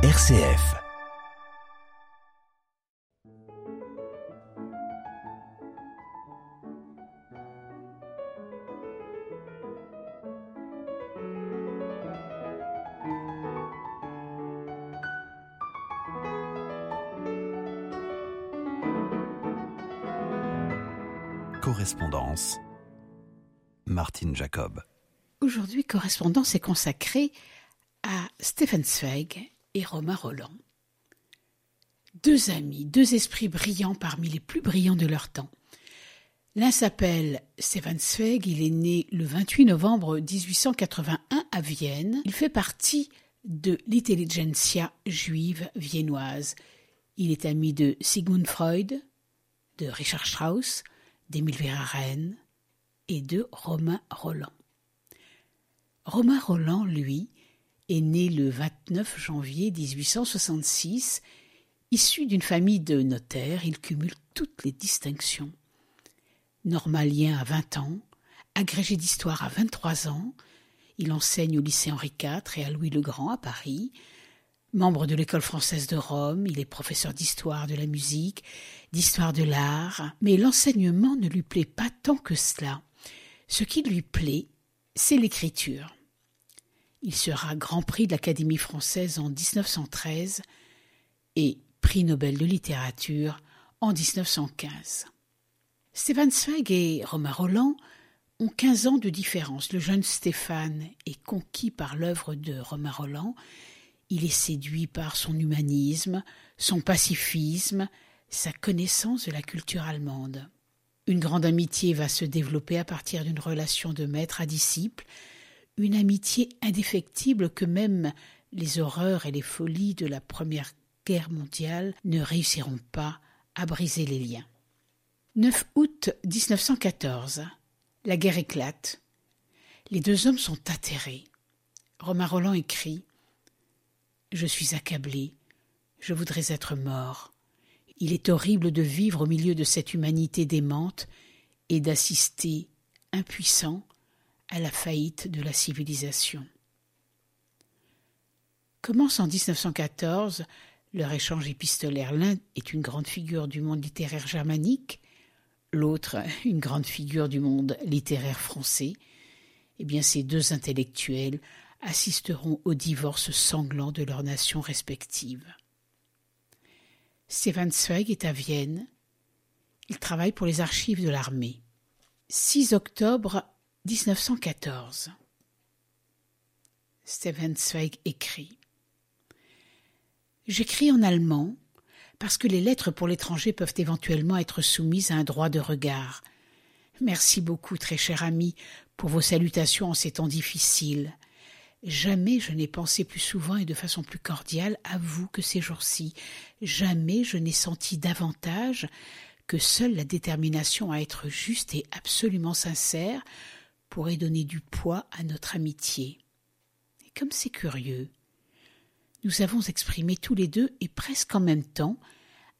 RCF. Correspondance. Martine Jacob. Aujourd'hui, Correspondance est consacrée à Stefan Zweig Romain Roland. Deux amis, deux esprits brillants parmi les plus brillants de leur temps. L'un s'appelle Stefan Zweig, il est né le 28 novembre 1881 à Vienne. Il fait partie de l'intelligentsia juive viennoise. Il est ami de Sigmund Freud, de Richard Strauss, d'Émile Verhaeren et de Romain Roland. Romain Roland, lui, né le 29 janvier 1866. Issu d'une famille de notaires, il cumule toutes les distinctions. Normalien à 20 ans, agrégé d'histoire à 23 ans, il enseigne au lycée Henri IV et à Louis le Grand à Paris. Membre de l'école française de Rome, il est professeur d'histoire de la musique, d'histoire de l'art, mais l'enseignement ne lui plaît pas tant que cela. Ce qui lui plaît, c'est l'écriture. Il sera Grand Prix de l'Académie française en 1913 et Prix Nobel de littérature en 1915. Stéphane Zweig et Romain Roland ont 15 ans de différence. Le jeune Stéphane est conquis par l'œuvre de Romain Roland. Il est séduit par son humanisme, son pacifisme, sa connaissance de la culture allemande. Une grande amitié va se développer à partir d'une relation de maître à disciple, une amitié indéfectible que même les horreurs et les folies de la Première Guerre mondiale ne réussiront pas à briser les liens. 9 août 1914. La guerre éclate. Les deux hommes sont atterrés. Romain Roland écrit Je suis accablé. Je voudrais être mort. Il est horrible de vivre au milieu de cette humanité démente et d'assister, impuissant, à la faillite de la civilisation. Commence en 1914 leur échange épistolaire. L'un est une grande figure du monde littéraire germanique, l'autre une grande figure du monde littéraire français. Eh bien, ces deux intellectuels assisteront au divorce sanglant de leurs nations respectives. Stefan Zweig est à Vienne. Il travaille pour les archives de l'armée. 6 octobre 1914. Stefan Zweig écrit J'écris en allemand parce que les lettres pour l'étranger peuvent éventuellement être soumises à un droit de regard. Merci beaucoup, très cher ami, pour vos salutations en ces temps difficiles. Jamais je n'ai pensé plus souvent et de façon plus cordiale à vous que ces jours-ci. Jamais je n'ai senti davantage que seule la détermination à être juste et absolument sincère donner du poids à notre amitié. Et comme c'est curieux, nous avons exprimé tous les deux et presque en même temps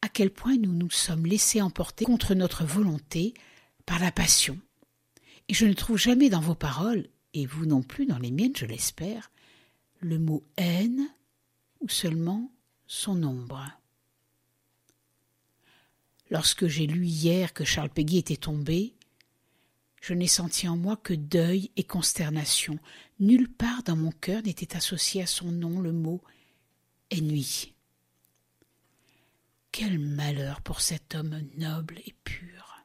à quel point nous nous sommes laissés emporter contre notre volonté par la passion. Et je ne trouve jamais dans vos paroles, et vous non plus dans les miennes, je l'espère, le mot haine ou seulement son ombre. Lorsque j'ai lu hier que Charles Péguy était tombé, je n'ai senti en moi que deuil et consternation. Nulle part dans mon cœur n'était associé à son nom le mot ennui. Quel malheur pour cet homme noble et pur.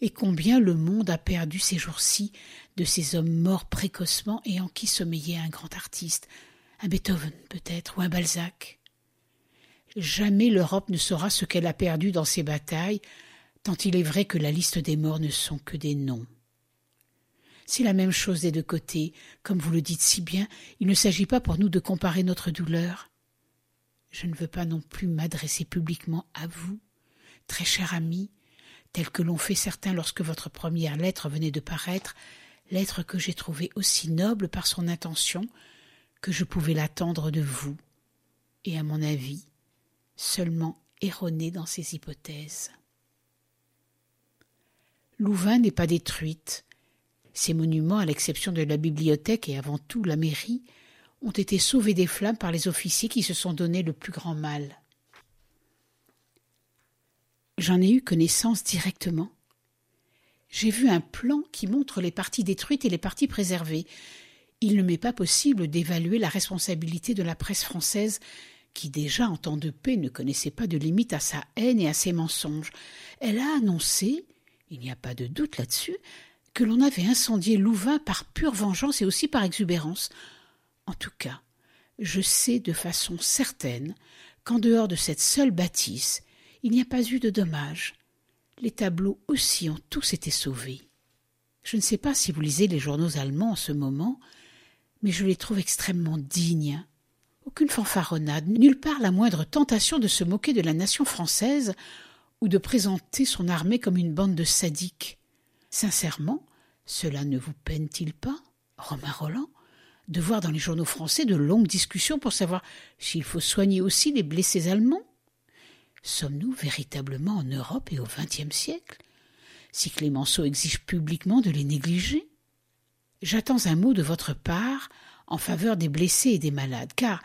Et combien le monde a perdu ces jours-ci de ces hommes morts précocement et en qui sommeillait un grand artiste, un Beethoven peut-être, ou un Balzac. Jamais l'Europe ne saura ce qu'elle a perdu dans ces batailles, tant il est vrai que la liste des morts ne sont que des noms. C'est la même chose des deux côtés. Comme vous le dites si bien, il ne s'agit pas pour nous de comparer notre douleur. Je ne veux pas non plus m'adresser publiquement à vous, très cher ami, tel que l'ont fait certains lorsque votre première lettre venait de paraître, lettre que j'ai trouvée aussi noble par son intention que je pouvais l'attendre de vous, et à mon avis, seulement erronée dans ses hypothèses. Louvain n'est pas détruite, ces monuments, à l'exception de la bibliothèque et avant tout la mairie, ont été sauvés des flammes par les officiers qui se sont donné le plus grand mal. J'en ai eu connaissance directement. J'ai vu un plan qui montre les parties détruites et les parties préservées. Il ne m'est pas possible d'évaluer la responsabilité de la presse française, qui déjà en temps de paix ne connaissait pas de limite à sa haine et à ses mensonges. Elle a annoncé, il n'y a pas de doute là-dessus, que l'on avait incendié Louvain par pure vengeance et aussi par exubérance. En tout cas, je sais de façon certaine qu'en dehors de cette seule bâtisse, il n'y a pas eu de dommages. Les tableaux aussi ont tous été sauvés. Je ne sais pas si vous lisez les journaux allemands en ce moment, mais je les trouve extrêmement dignes. Aucune fanfaronnade, nulle part la moindre tentation de se moquer de la nation française ou de présenter son armée comme une bande de sadiques. Sincèrement, cela ne vous peine-t-il pas, Romain Roland, de voir dans les journaux français de longues discussions pour savoir s'il faut soigner aussi les blessés allemands? Sommes-nous véritablement en Europe et au XXe siècle? Si Clémenceau exige publiquement de les négliger? J'attends un mot de votre part en faveur des blessés et des malades, car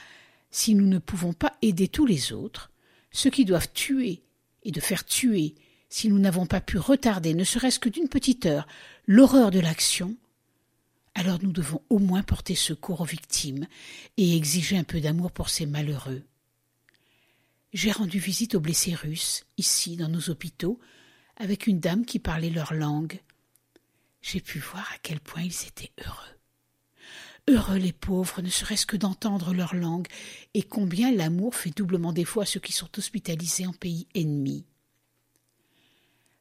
si nous ne pouvons pas aider tous les autres, ceux qui doivent tuer et de faire tuer, si nous n'avons pas pu retarder, ne serait-ce que d'une petite heure, l'horreur de l'action, alors nous devons au moins porter secours aux victimes et exiger un peu d'amour pour ces malheureux. J'ai rendu visite aux blessés russes, ici, dans nos hôpitaux, avec une dame qui parlait leur langue. J'ai pu voir à quel point ils étaient heureux. Heureux les pauvres, ne serait-ce que d'entendre leur langue, et combien l'amour fait doublement défaut à ceux qui sont hospitalisés en pays ennemis.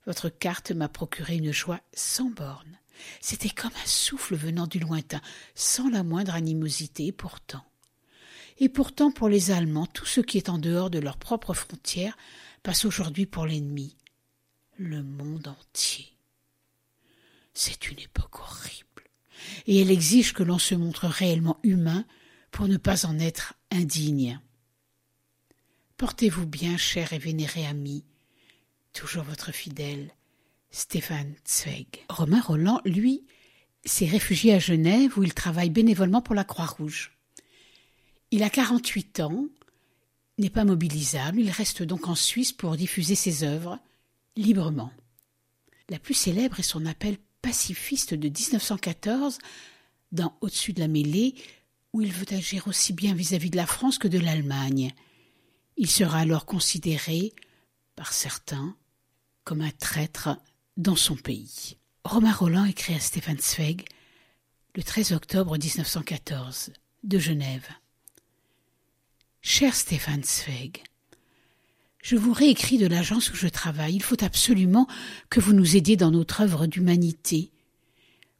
Votre carte m'a procuré une joie sans borne. C'était comme un souffle venant du lointain, sans la moindre animosité, pourtant. Et pourtant, pour les Allemands, tout ce qui est en dehors de leurs propres frontières passe aujourd'hui pour l'ennemi. Le monde entier. C'est une époque horrible. Et elle exige que l'on se montre réellement humain pour ne pas en être indigne. Portez-vous bien, cher et vénéré ami. Toujours votre fidèle, Stéphane Zweig. Romain Roland, lui, s'est réfugié à Genève où il travaille bénévolement pour la Croix-Rouge. Il a 48 ans, n'est pas mobilisable, il reste donc en Suisse pour diffuser ses œuvres librement. La plus célèbre est son appel pacifiste de 1914 dans Au-dessus de la mêlée, où il veut agir aussi bien vis-à-vis de la France que de l'Allemagne. Il sera alors considéré, par certains, comme un traître dans son pays. Romain Roland écrit à Stéphane Zweig le 13 octobre 1914 de Genève. Cher Stéphane Zweig, je vous réécris de l'agence où je travaille. Il faut absolument que vous nous aidiez dans notre œuvre d'humanité.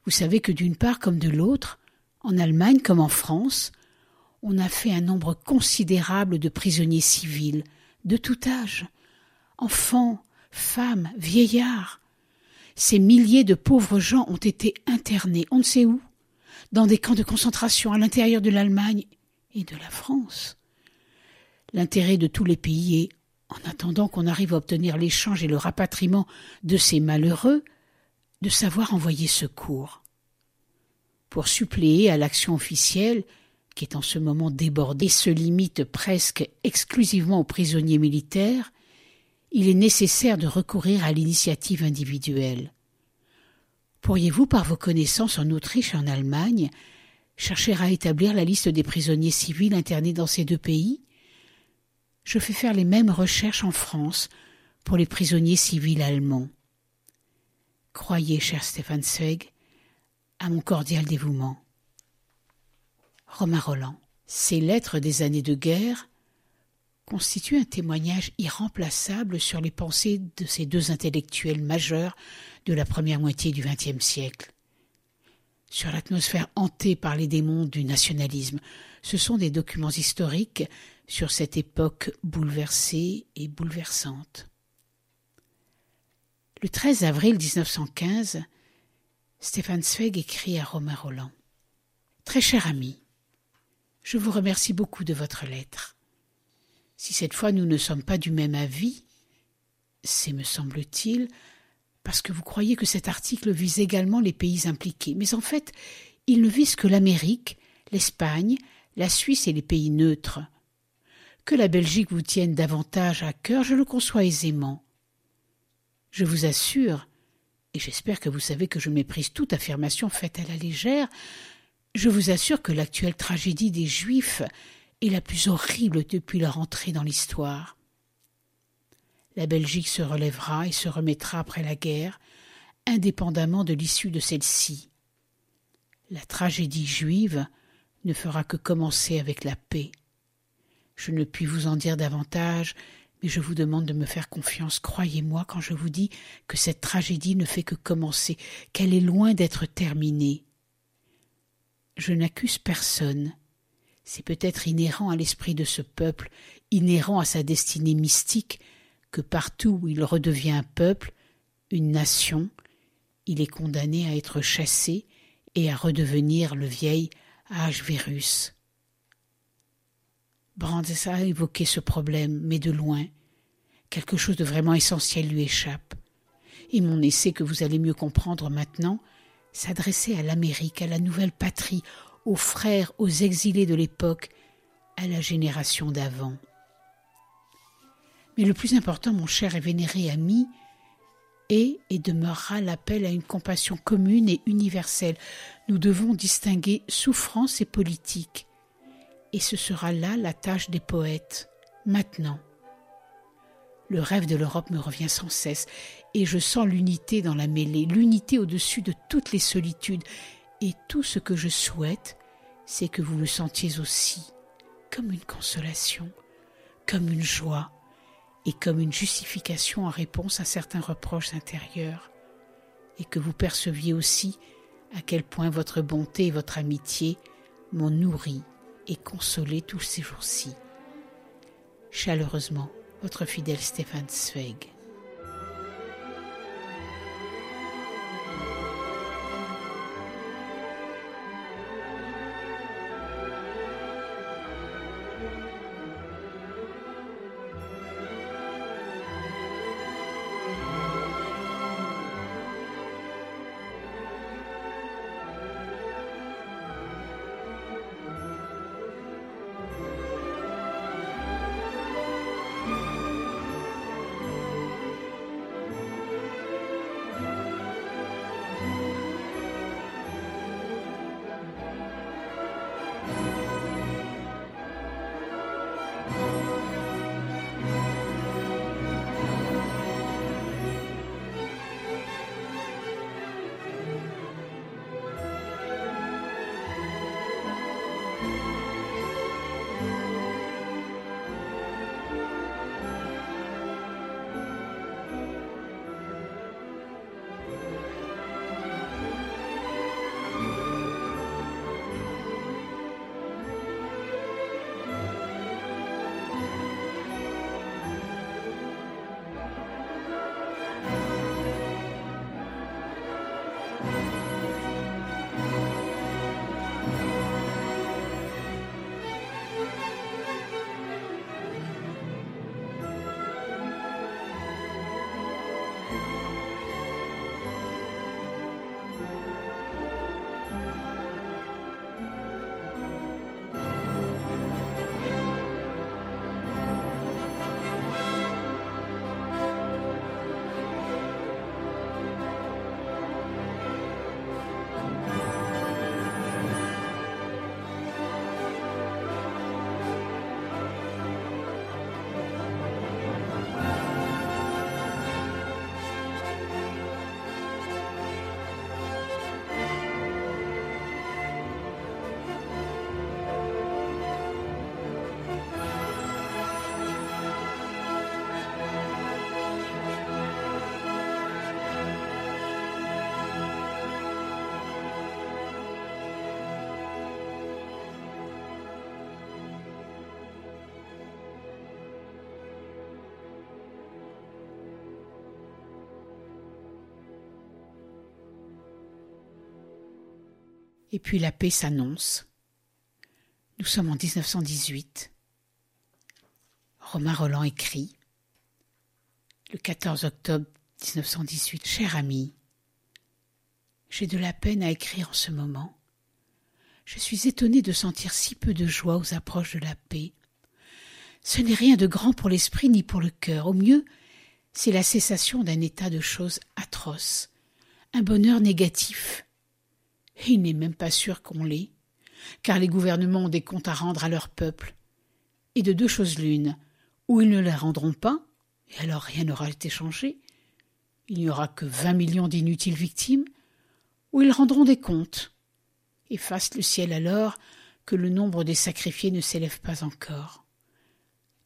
Vous savez que d'une part comme de l'autre, en Allemagne comme en France, on a fait un nombre considérable de prisonniers civils, de tout âge, enfants, femmes, vieillards. Ces milliers de pauvres gens ont été internés, on ne sait où, dans des camps de concentration à l'intérieur de l'Allemagne et de la France. L'intérêt de tous les pays est, en attendant qu'on arrive à obtenir l'échange et le rapatriement de ces malheureux, de savoir envoyer secours. Pour suppléer à l'action officielle, qui est en ce moment débordée et se limite presque exclusivement aux prisonniers militaires, il est nécessaire de recourir à l'initiative individuelle. Pourriez-vous, par vos connaissances en Autriche et en Allemagne, chercher à établir la liste des prisonniers civils internés dans ces deux pays? Je fais faire les mêmes recherches en France pour les prisonniers civils allemands. Croyez, cher Stéphane Zweig, à mon cordial dévouement. Romain Roland. Ces lettres des années de guerre constituent un témoignage irremplaçable sur les pensées de ces deux intellectuels majeurs de la première moitié du XXe siècle. Sur l'atmosphère hantée par les démons du nationalisme, ce sont des documents historiques sur cette époque bouleversée et bouleversante. Le 13 avril 1915, Stéphane Zweig écrit à Romain Roland Très cher ami, je vous remercie beaucoup de votre lettre. Si cette fois nous ne sommes pas du même avis, c'est, me semble-t-il, parce que vous croyez que cet article vise également les pays impliqués. Mais en fait, il ne vise que l'Amérique, l'Espagne, la Suisse et les pays neutres. Que la Belgique vous tienne davantage à cœur, je le conçois aisément. Je vous assure, et j'espère que vous savez que je méprise toute affirmation faite à la légère, je vous assure que l'actuelle tragédie des Juifs est la plus horrible depuis leur entrée dans l'histoire. La Belgique se relèvera et se remettra après la guerre, indépendamment de l'issue de celle-ci. La tragédie juive ne fera que commencer avec la paix. Je ne puis vous en dire davantage, mais je vous demande de me faire confiance. Croyez-moi quand je vous dis que cette tragédie ne fait que commencer, qu'elle est loin d'être terminée. Je n'accuse personne. C'est peut-être inhérent à l'esprit de ce peuple, inhérent à sa destinée mystique, que partout où il redevient un peuple, une nation, il est condamné à être chassé et à redevenir le vieil H-virus. Brandes a évoqué ce problème, mais de loin. Quelque chose de vraiment essentiel lui échappe. Et mon essai que vous allez mieux comprendre maintenant s'adressait à l'Amérique, à la nouvelle patrie, aux frères, aux exilés de l'époque, à la génération d'avant. Mais le plus important, mon cher et vénéré ami, est et demeurera l'appel à une compassion commune et universelle. Nous devons distinguer souffrance et politique. Et ce sera là la tâche des poètes, maintenant. Le rêve de l'Europe me revient sans cesse, et je sens l'unité dans la mêlée, l'unité au-dessus de toutes les solitudes, et tout ce que je souhaite, c'est que vous le sentiez aussi, comme une consolation, comme une joie, et comme une justification en réponse à certains reproches intérieurs, et que vous perceviez aussi à quel point votre bonté et votre amitié m'ont nourri et consolé tous ces jours-ci. Chaleureusement, votre fidèle Stéphane Zweig. Et puis la paix s'annonce. Nous sommes en 1918. Romain Roland écrit le 14 octobre 1918 Cher ami, j'ai de la peine à écrire en ce moment. Je suis étonné de sentir si peu de joie aux approches de la paix. Ce n'est rien de grand pour l'esprit ni pour le cœur. Au mieux, c'est la cessation d'un état de choses atroces, un bonheur négatif. Il n'est même pas sûr qu'on l'ait, car les gouvernements ont des comptes à rendre à leur peuple. Et de deux choses l'une, ou ils ne les rendront pas, et alors rien n'aura été changé, il n'y aura que vingt millions d'inutiles victimes, ou ils rendront des comptes, et fasse le ciel alors que le nombre des sacrifiés ne s'élève pas encore.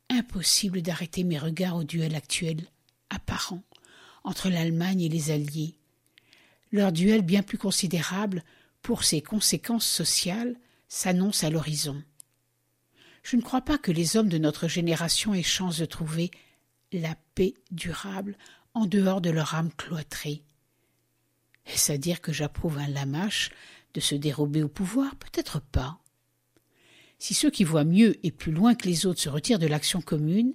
Impossible d'arrêter mes regards au duel actuel, apparent, entre l'Allemagne et les Alliés. Leur duel bien plus considérable pour ses conséquences sociales s'annonce à l'horizon. Je ne crois pas que les hommes de notre génération aient chance de trouver la paix durable en dehors de leur âme cloîtrée. Est-ce à dire que j'approuve un lamache de se dérober au pouvoir? Peut-être pas. Si ceux qui voient mieux et plus loin que les autres se retirent de l'action commune,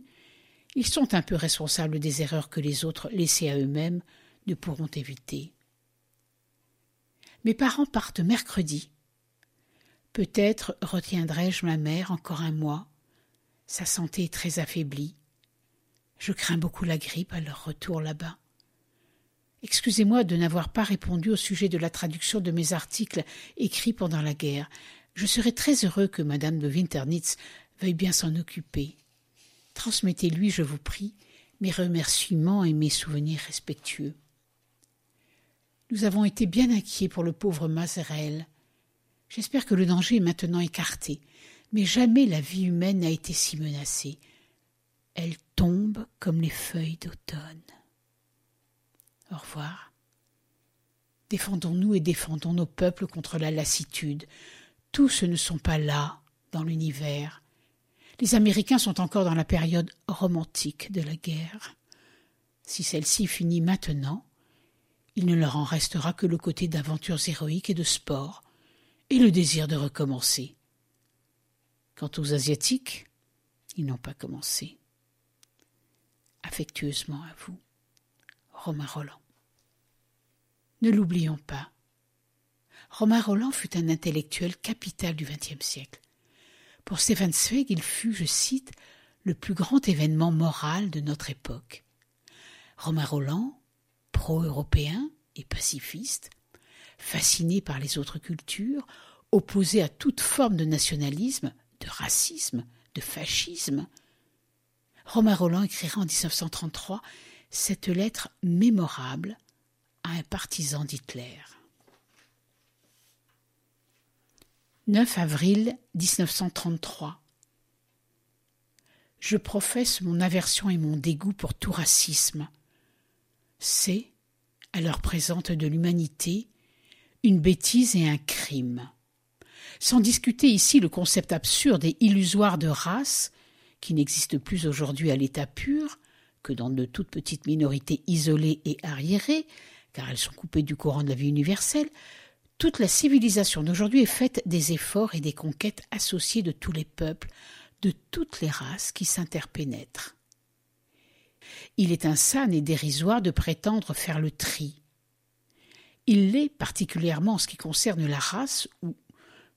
ils sont un peu responsables des erreurs que les autres, laissés à eux-mêmes, ne pourront éviter. Mes parents partent mercredi. Peut-être retiendrai-je ma mère encore un mois. Sa santé est très affaiblie. Je crains beaucoup la grippe à leur retour là-bas. Excusez-moi de n'avoir pas répondu au sujet de la traduction de mes articles écrits pendant la guerre. Je serais très heureux que madame de Winternitz veuille bien s'en occuper. Transmettez-lui, je vous prie, mes remerciements et mes souvenirs respectueux. Nous avons été bien inquiets pour le pauvre Mazerel. J'espère que le danger est maintenant écarté, mais jamais la vie humaine n'a été si menacée. Elle tombe comme les feuilles d'automne. Au revoir. Défendons-nous et défendons nos peuples contre la lassitude. Tous ne sont pas là dans l'univers. Les Américains sont encore dans la période romantique de la guerre. Si celle-ci finit maintenant, il ne leur en restera que le côté d'aventures héroïques et de sport, et le désir de recommencer. Quant aux Asiatiques, ils n'ont pas commencé. Affectueusement à vous, Romain Roland. Ne l'oublions pas. Romain Roland fut un intellectuel capital du XXe siècle. Pour Stefan Zweig, il fut, je cite, le plus grand événement moral de notre époque. Romain Roland, pro-européen et pacifiste, fasciné par les autres cultures, opposé à toute forme de nationalisme, de racisme, de fascisme, Romain Roland écrira en 1933 cette lettre mémorable à un partisan d'Hitler. 9 avril 1933 Je professe mon aversion et mon dégoût pour tout racisme. C'est, l'heure présente de l'humanité, une bêtise et un crime. Sans discuter ici le concept absurde et illusoire de race, qui n'existe plus aujourd'hui à l'état pur, que dans de toutes petites minorités isolées et arriérées, car elles sont coupées du courant de la vie universelle, toute la civilisation d'aujourd'hui est faite des efforts et des conquêtes associées de tous les peuples, de toutes les races qui s'interpénètrent. Il est insane et dérisoire de prétendre faire le tri. Il l'est particulièrement en ce qui concerne la race, ou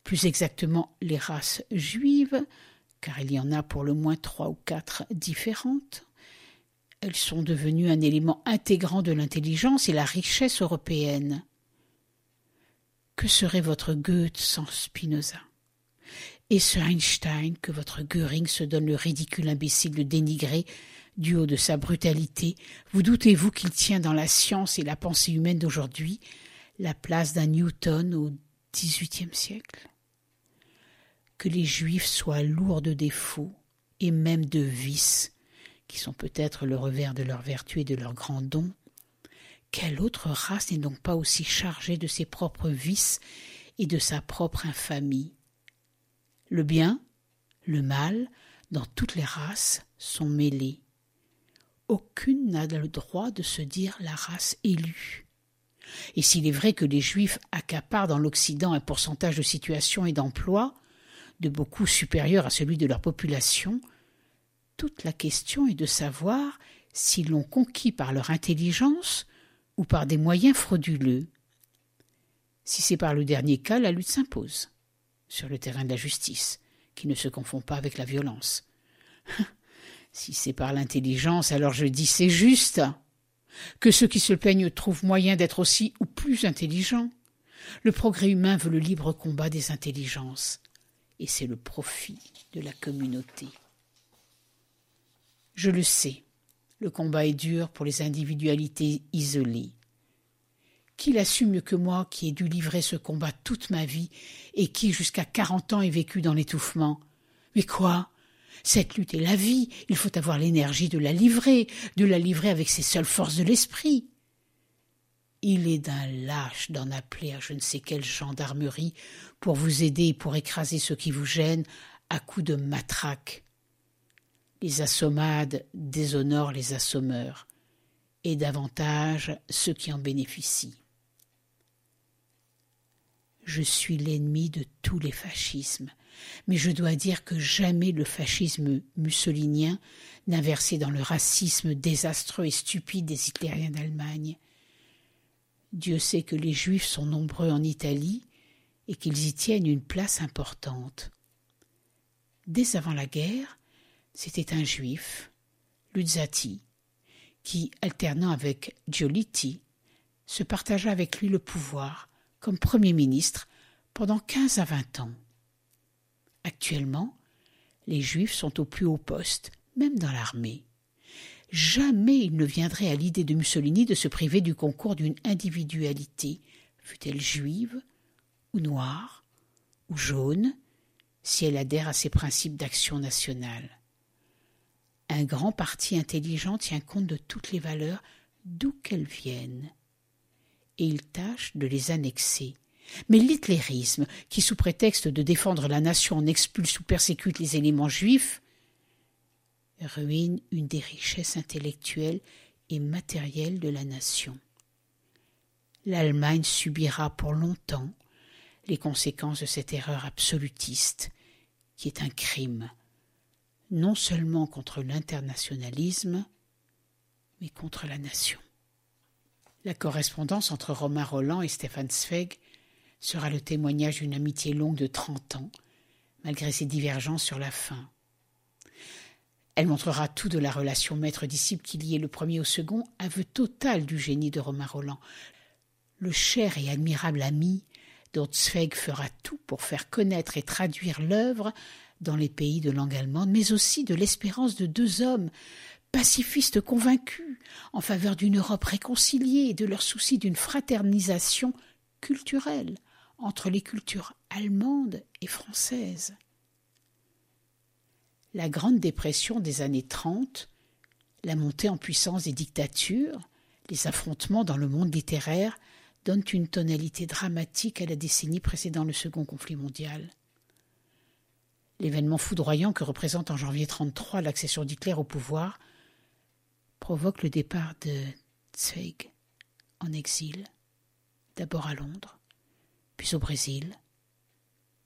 plus exactement les races juives, car il y en a pour le moins trois ou quatre différentes. Elles sont devenues un élément intégrant de l'intelligence et la richesse européenne. Que serait votre Goethe sans Spinoza? Et ce Einstein que votre Göring se donne le ridicule imbécile de dénigrer du haut de sa brutalité, vous doutez-vous qu'il tient dans la science et la pensée humaine d'aujourd'hui la place d'un Newton au XVIIIe siècle? Que les Juifs soient lourds de défauts et même de vices, qui sont peut-être le revers de leur vertu et de leurs grands dons, quelle autre race n'est donc pas aussi chargée de ses propres vices et de sa propre infamie? Le bien, le mal, dans toutes les races, sont mêlés. Aucune n'a le droit de se dire la race élue. Et s'il est vrai que les Juifs accaparent dans l'Occident un pourcentage de situation et d'emploi, de beaucoup supérieur à celui de leur population, toute la question est de savoir s'ils l'ont conquis par leur intelligence ou par des moyens frauduleux. Si c'est par le dernier cas, la lutte s'impose. sur le terrain de la justice, qui ne se confond pas avec la violence. Si c'est par l'intelligence, alors je dis c'est juste. Que ceux qui se plaignent trouvent moyen d'être aussi ou plus intelligents. Le progrès humain veut le libre combat des intelligences, et c'est le profit de la communauté. Je le sais, le combat est dur pour les individualités isolées. Qui l'assume mieux que moi qui ai dû livrer ce combat toute ma vie et qui, jusqu'à quarante ans, ai vécu dans l'étouffement? Mais quoi? Cette lutte est la vie, il faut avoir l'énergie de la livrer, de la livrer avec ses seules forces de l'esprit. Il est d'un lâche d'en appeler à je ne sais quelle gendarmerie pour vous aider et pour écraser ceux qui vous gênent à coups de matraque. Les assommades déshonorent les assommeurs, et davantage ceux qui en bénéficient. Je suis l'ennemi de tous les fascismes, mais je dois dire que jamais le fascisme mussolinien n'a versé dans le racisme désastreux et stupide des hitlériens d'Allemagne. Dieu sait que les Juifs sont nombreux en Italie et qu'ils y tiennent une place importante. Dès avant la guerre, c'était un Juif, Luzzati, qui, alternant avec Giolitti, se partagea avec lui le pouvoir comme Premier ministre pendant quinze à vingt ans. Actuellement, les Juifs sont au plus haut poste, même dans l'armée. Jamais il ne viendrait à l'idée de Mussolini de se priver du concours d'une individualité, fût-elle juive, ou noire, ou jaune, si elle adhère à ses principes d'action nationale. Un grand parti intelligent tient compte de toutes les valeurs, d'où qu'elles viennent, et il tâche de les annexer. Mais l'hitlérisme, qui sous prétexte de défendre la nation en expulse ou persécute les éléments juifs, ruine une des richesses intellectuelles et matérielles de la nation. L'Allemagne subira pour longtemps les conséquences de cette erreur absolutiste, qui est un crime, non seulement contre l'internationalisme, mais contre la nation. La correspondance entre Romain Roland et Stéphane Zweig sera le témoignage d'une amitié longue de trente ans, malgré ses divergences sur la fin. Elle montrera tout de la relation maître-disciple qui liait le premier au second, aveu total du génie de Romain Roland. Le cher et admirable ami dont Zweig fera tout pour faire connaître et traduire l'œuvre dans les pays de langue allemande, mais aussi de l'espérance de deux hommes pacifistes convaincus en faveur d'une Europe réconciliée et de leur souci d'une fraternisation culturelle entre les cultures allemandes et françaises la Grande Dépression des années 30, la montée en puissance des dictatures, les affrontements dans le monde littéraire donnent une tonalité dramatique à la décennie précédant le second conflit mondial. L'événement foudroyant que représente en janvier 1933 l'accession d'Hitler au pouvoir provoque le départ de Zweig en exil, d'abord à Londres, puis au Brésil,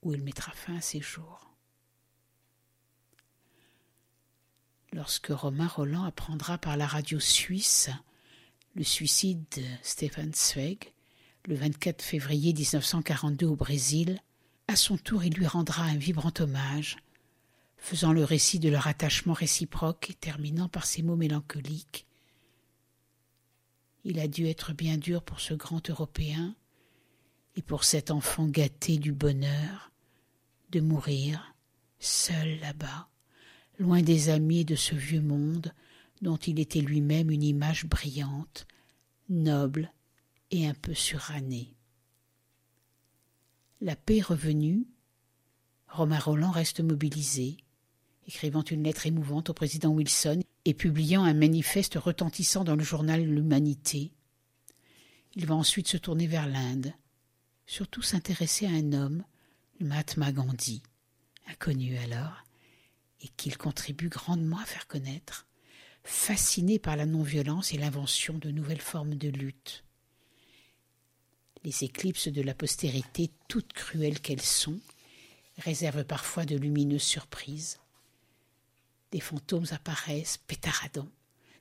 où il mettra fin à ses jours. lorsque Romain Roland apprendra par la radio suisse le suicide de Stefan Zweig le 24 février 1942 au Brésil, à son tour il lui rendra un vibrant hommage, faisant le récit de leur attachement réciproque et terminant par ces mots mélancoliques. Il a dû être bien dur pour ce grand Européen et pour cet enfant gâté du bonheur de mourir seul là-bas loin des amis de ce vieux monde dont il était lui-même une image brillante, noble et un peu surannée. La paix revenue, Romain Roland reste mobilisé, écrivant une lettre émouvante au président Wilson et publiant un manifeste retentissant dans le journal L'Humanité. Il va ensuite se tourner vers l'Inde, surtout s'intéresser à un homme, le Mahatma Gandhi, inconnu alors, et qu'il contribue grandement à faire connaître, fasciné par la non-violence et l'invention de nouvelles formes de lutte. Les éclipses de la postérité, toutes cruelles qu'elles sont, réservent parfois de lumineuses surprises. Des fantômes apparaissent, pétaradant,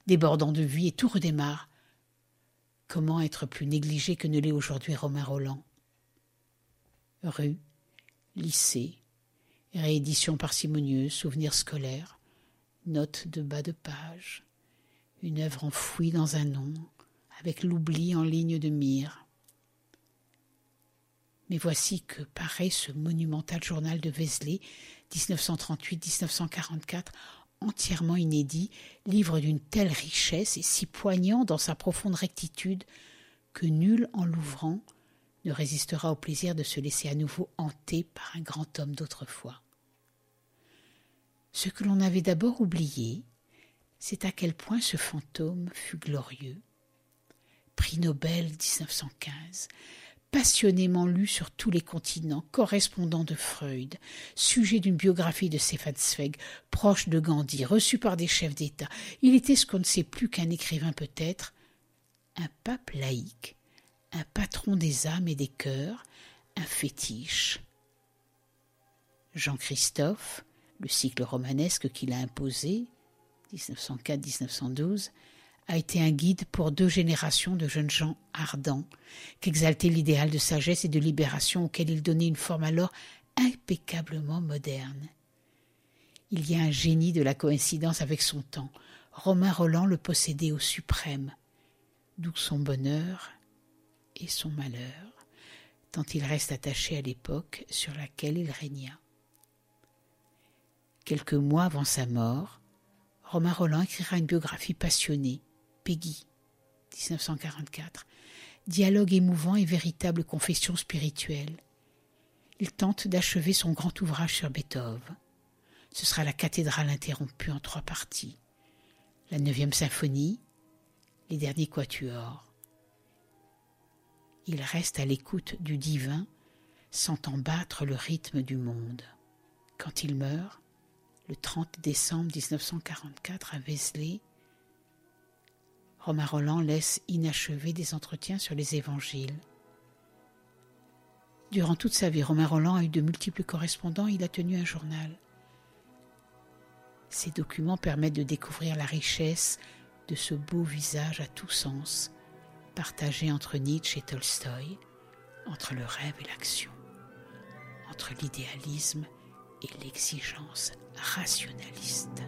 débordant de vie, et tout redémarre. Comment être plus négligé que ne l'est aujourd'hui Romain Roland? Rue, lycée, réédition parcimonieuse, souvenirs scolaires, notes de bas de page, une œuvre enfouie dans un nom, avec l'oubli en ligne de mire. Mais voici que paraît ce monumental journal de Vézelay, 1938-1944, entièrement inédit, livre d'une telle richesse et si poignant dans sa profonde rectitude que nul en l'ouvrant ne résistera au plaisir de se laisser à nouveau hanter par un grand homme d'autrefois. Ce que l'on avait d'abord oublié, c'est à quel point ce fantôme fut glorieux. Prix Nobel 1915, passionnément lu sur tous les continents, correspondant de Freud, sujet d'une biographie de Stefan Zweig, proche de Gandhi, reçu par des chefs d'État. Il était ce qu'on ne sait plus qu'un écrivain peut-être, un pape laïque, un patron des âmes et des cœurs, un fétiche. Jean-Christophe, le cycle romanesque qu'il a imposé, 1904-1912, a été un guide pour deux générations de jeunes gens ardents, qu'exaltait l'idéal de sagesse et de libération auquel il donnait une forme alors impeccablement moderne. Il y a un génie de la coïncidence avec son temps. Romain Roland le possédait au suprême, d'où son bonheur et son malheur, tant il reste attaché à l'époque sur laquelle il régna. Quelques mois avant sa mort, Romain Roland écrira une biographie passionnée, Peggy, 1944, dialogue émouvant et véritable confession spirituelle. Il tente d'achever son grand ouvrage sur Beethoven. Ce sera la cathédrale interrompue en trois parties. La neuvième symphonie, les derniers quatuors. Il reste à l'écoute du divin, sentant battre le rythme du monde. Quand il meurt, le 30 décembre 1944 à Vézelay, Romain Roland laisse inachevé des entretiens sur les évangiles. Durant toute sa vie, Romain Roland a eu de multiples correspondants, il a tenu un journal. Ces documents permettent de découvrir la richesse de ce beau visage à tous sens, partagé entre Nietzsche et Tolstoï, entre le rêve et l'action, entre l'idéalisme et l'exigence rationaliste.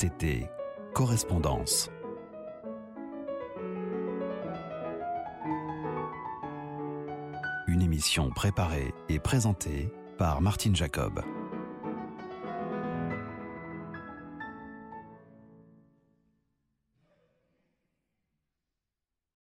C'était Correspondance. Une émission préparée et présentée par Martine Jacob.